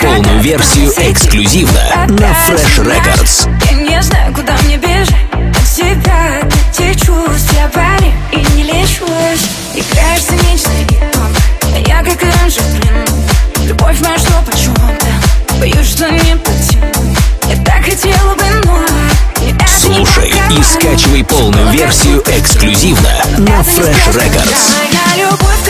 полную версию эксклюзивно на Fresh Records. Я не знаю, куда мне бежать. От этих чувств Я парень и не лечусь. Играешь циничный битом, а я как и раньше плену Любовь моя, что почему-то? Боюсь, что не потяну Я так хотела бы, но Слушай и скачивай полную версию эксклюзивно на Fresh Records.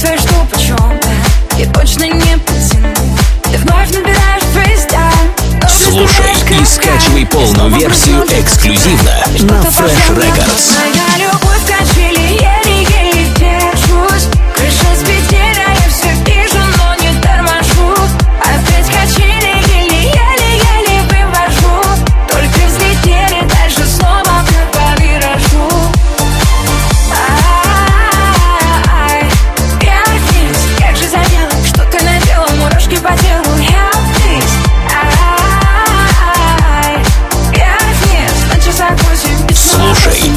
Что почем-то Я точно не потяну Ты вновь набираешь но Слушай и скачивай полную версию эксклюзивно на Fresh Records.